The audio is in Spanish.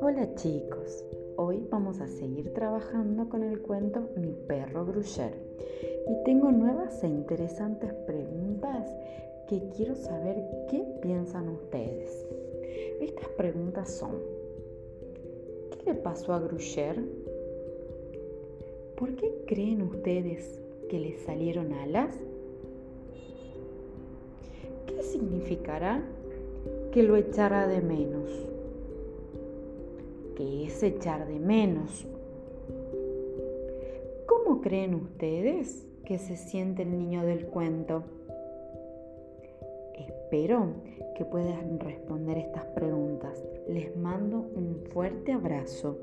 Hola chicos, hoy vamos a seguir trabajando con el cuento Mi perro Gruyère y tengo nuevas e interesantes preguntas que quiero saber qué piensan ustedes. Estas preguntas son, ¿qué le pasó a Gruyère? ¿Por qué creen ustedes que le salieron alas? ¿Qué significará que lo echara de menos? ¿Qué es echar de menos? ¿Cómo creen ustedes que se siente el niño del cuento? Espero que puedan responder estas preguntas. Les mando un fuerte abrazo.